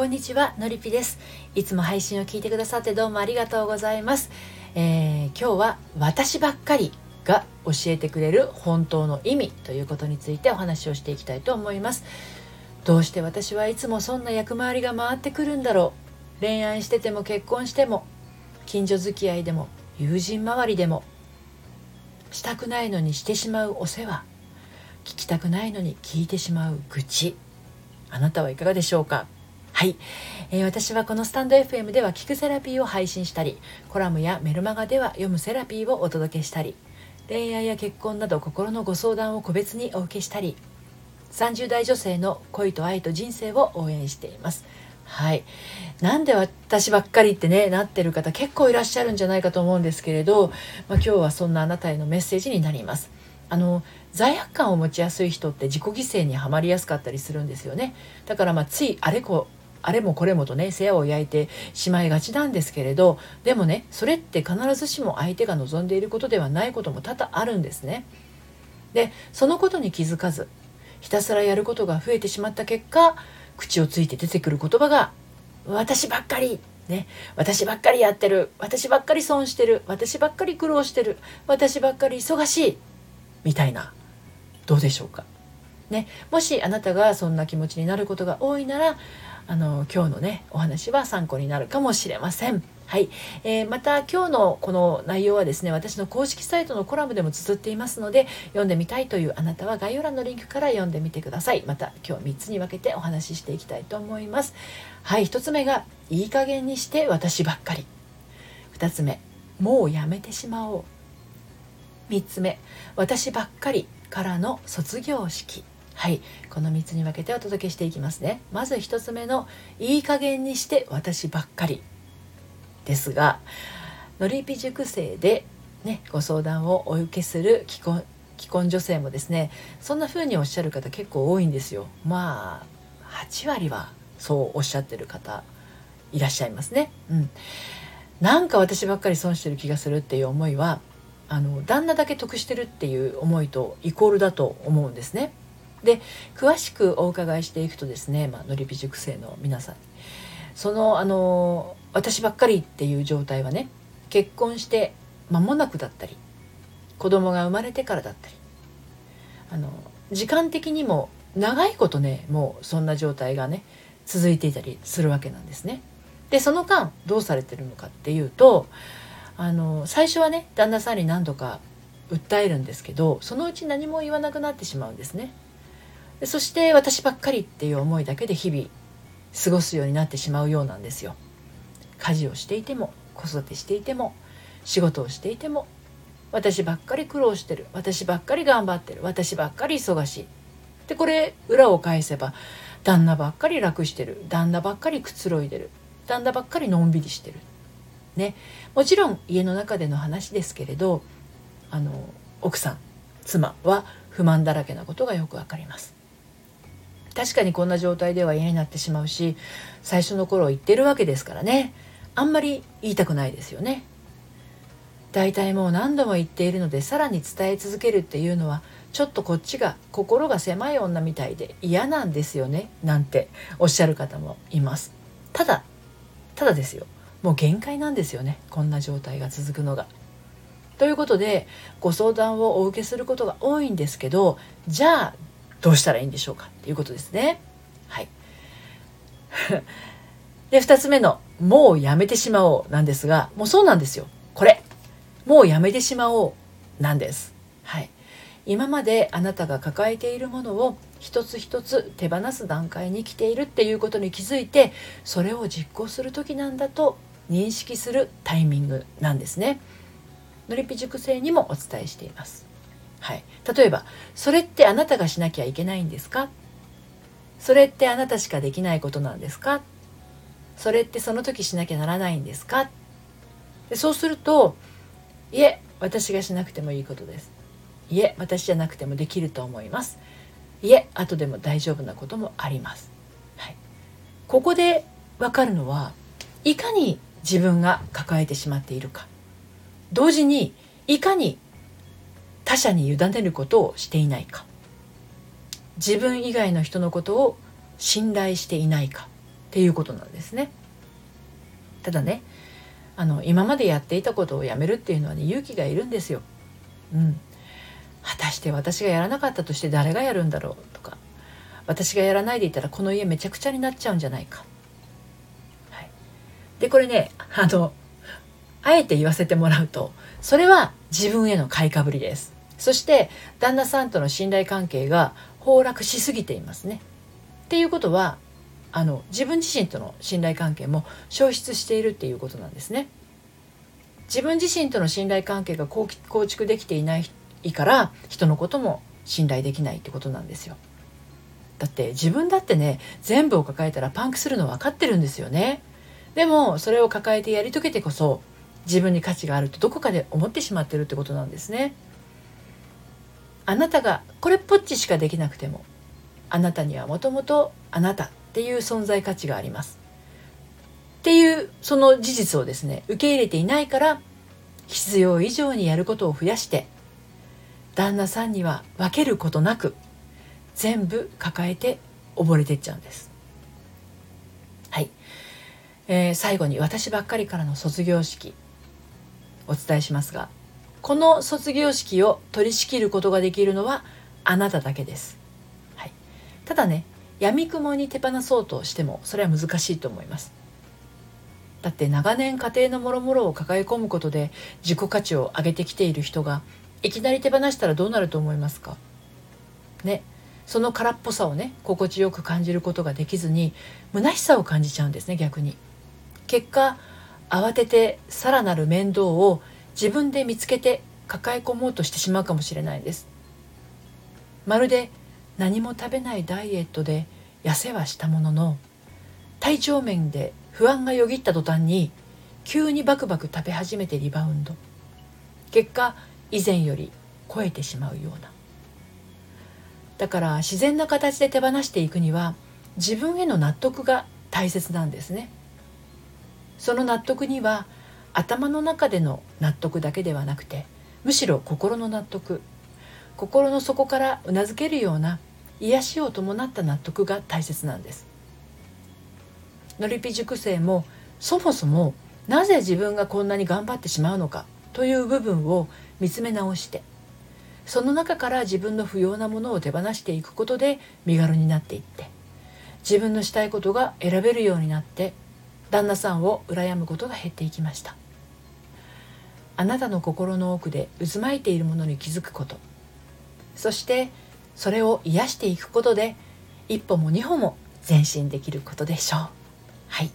こんにちはのりぴです。いつも配信を聞いてくださってどうもありがとうございます、えー、今日は私ばっかりが教えてくれる本当の意味ということについてお話をしていきたいと思います。どうして私はいつもそんな役回りが回ってくるんだろう。恋愛してても結婚しても近所付き合いでも友人周りでもしたくないのにしてしまうお世話。聞きたくないのに聞いてしまう愚痴。あなたはいかがでしょうか？はい、えー、私はこのスタンド FM では聞くセラピーを配信したりコラムやメルマガでは読むセラピーをお届けしたり恋愛や結婚など心のご相談を個別にお受けしたり30代女性の恋と愛と人生を応援しています。はい。なんで私ばっかりってねなってる方結構いらっしゃるんじゃないかと思うんですけれど、まあ、今日はそんなあなたへのメッセージになります。あの罪悪感を持ちやすい人って自己犠牲にはまりやすかったりするんですよね。だからまあついあれこあれもこれもとね世話を焼いてしまいがちなんですけれどでもねそれって必ずしも相手が望んでいることではないことも多々あるんですね。でそのことに気づかずひたすらやることが増えてしまった結果口をついて出てくる言葉が「私ばっかり」ね、私ばっかりやってる私ばっかり損してる私ばっかり苦労してる私ばっかり忙しいみたいなどうでしょうか、ね、もしあなたがそんな気持ちになることが多いならあの今日のねお話は参考になるかもしれません。はい、えー、また今日のこの内容はですね私の公式サイトのコラムでも綴っていますので読んでみたいというあなたは概要欄のリンクから読んでみてください。また今日3つに分けてお話ししていきたいと思います。はい。1つ目がいい加減にして私ばっかり。2つ目もうやめてしまおう。3つ目私ばっかりからの卒業式。はいこの3つに分けてお届けしていきますね。まず1つ目のいい加減にして私ばっかり。ですがのりぴ塾生でねご相談をお受けする既婚既婚女性もですねそんな風におっしゃる方結構多いんですよ。まあ8割はそうおっしゃってる方いらっしゃいますね。うん。なんか私ばっかり損してる気がするっていう思いはあの旦那だけ得してるっていう思いとイコールだと思うんですね。で詳しくお伺いしていくとですね、まあ、のりび塾生の皆さんそのあの私ばっかりっていう状態はね結婚して間もなくだったり子供が生まれてからだったりあの時間的にも長いことねもうそんな状態がね続いていたりするわけなんですね。でその間どうされてるのかっていうとあの最初はね旦那さんに何度か訴えるんですけどそのうち何も言わなくなってしまうんですねそして私ばっかりっていう思いだけで日々過ごすようになってしまうようなんですよ。家事をしていても子育てしていても仕事をしていても私ばっかり苦労してる。私ばっかり頑張ってる。私ばっかり忙しい。でこれ裏を返せば旦那ばっかり楽してる。旦那ばっかりくつろいでる。旦那ばっかりのんびりしてる。ね。もちろん家の中での話ですけれどあの奥さん妻は不満だらけなことがよくわかります。確かにこんな状態では嫌になってしまうし最初の頃言ってるわけですからね。あんまり言いたくないですよね。大体もう何度も言っているのでさらに伝え続けるっていうのはちょっとこっちが心が狭い女みたいで嫌なんですよね。なんておっしゃる方もいます。ただただですよ。もう限界なんですよね。こんな状態が続くのが。ということでご相談をお受けすることが多いんですけどじゃあどうしたらいいんでしょうかっていうことですね。はい。で2つ目の「もうやめてしまおう」なんですがもうそうなんですよこれもうやめてしまおうなんです。はい。今まであなたが抱えているものを一つ一つ手放す段階に来ているっていうことに気づいてそれを実行する時なんだと認識するタイミングなんですね。のりぴ塾生にもお伝えしています。はい、例えば「それってあなたがしなきゃいけないんですか?」「それってあなたしかできないことなんですか?」「それってその時しなきゃならないんですか?」でそうすると「いえ私がしなくてもいいことです」「いえ私じゃなくてもできると思います」「いえ後でも大丈夫なこともあります」はい、ここで分かるのはいかに自分が抱えてしまっているか同時にいかに他者に委ねることをしていないか自分以外の人のことを信頼していないかっていうことなんですね。ただねあの今までやっていたことをやめるっていうのはね勇気がいるんですよ。うん、果たして私がやらなかったとして誰がやるんだろうとか私がやらないでいたらこの家めちゃくちゃになっちゃうんじゃないか。はい、でこれねあのあえて言わせてもらうとそれは自分への買いかぶりです。そして旦那さんとの信頼関係が崩落しすぎていますね。っていうことはあの自分自身との信頼関係も消失しているっていうことなんですね。自分自身との信頼関係が構築できていないから人のことも信頼できないってことなんですよ。だって自分だってね全部を抱えたらパンクするの分かってるんですよね。でもそれを抱えてやり遂げてこそ自分に価値があるとどこかで思ってしまってるってことなんですね。あなたがこれっぽっちしかできなくてもあなたにはもともとあなたっていう存在価値があります。っていうその事実をですね受け入れていないから必要以上にやることを増やして旦那さんには分けることなく全部抱えて溺れてっちゃうんです。はい、えー、最後に私ばっかりからの卒業式お伝えしますがこの卒業式を取り仕切ることができるのはあなただけです。はい。ただね闇雲に手放そうとしてもそれは難しいと思います。だって長年家庭のもろもろを抱え込むことで自己価値を上げてきている人がいきなり手放したらどうなると思いますか？ね。その空っぽさをね心地よく感じることができずに虚しさを感じちゃうんですね逆に。結果慌ててさらなる面倒を自分で見つけて抱え込もうとしてしまうかもしれないです。まるで何も食べないダイエットで痩せはしたものの体調面で不安がよぎった途端に急にバクバク食べ始めてリバウンド。結果以前より超えてしまうような。だから自然な形で手放していくには自分への納得が大切なんですね。その納得には頭の中での納得だけではなくてむしろ心の納得。心の底からうなずけるような癒しを伴った納得が大切なんです。のりぴ塾生もそもそもなぜ自分がこんなに頑張ってしまうのかという部分を見つめ直してその中から自分の不要なものを手放していくことで身軽になっていって自分のしたいことが選べるようになって旦那さんを羨むことが減っていきました。あなたの心の奥で渦巻いているものに気づくこと。そしてそれを癒していくことで一歩も二歩も前進できることでしょう。はい。今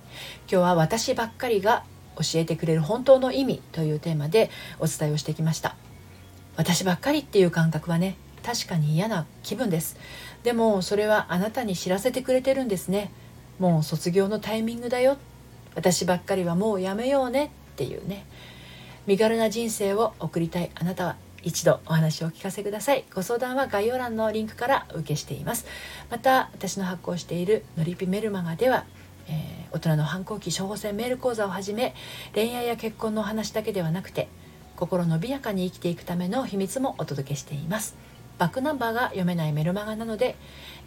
日は私ばっかりが教えてくれる本当の意味というテーマでお伝えをしてきました。私ばっかりっていう感覚はね確かに嫌な気分です。でもそれはあなたに知らせてくれてるんですね。もう卒業のタイミングだよ。私ばっかりはもうやめようねっていうね。身軽な人生を送りたい。あなたは一度お話をお聞かせください。ご相談は概要欄のリンクから受けしています。また私の発行しているのりぴメルマガではえー、大人の反抗期処方箋メール講座をはじめ恋愛や結婚のお話だけではなくて心伸びやかに生きていくための秘密もお届けしています。バックナンバーが読めないメルマガなので、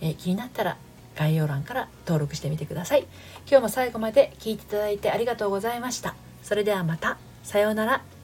えー、気になったら概要欄から登録してみてください。今日も最後まで聞いていただいてありがとうございました。それではまた。さようなら。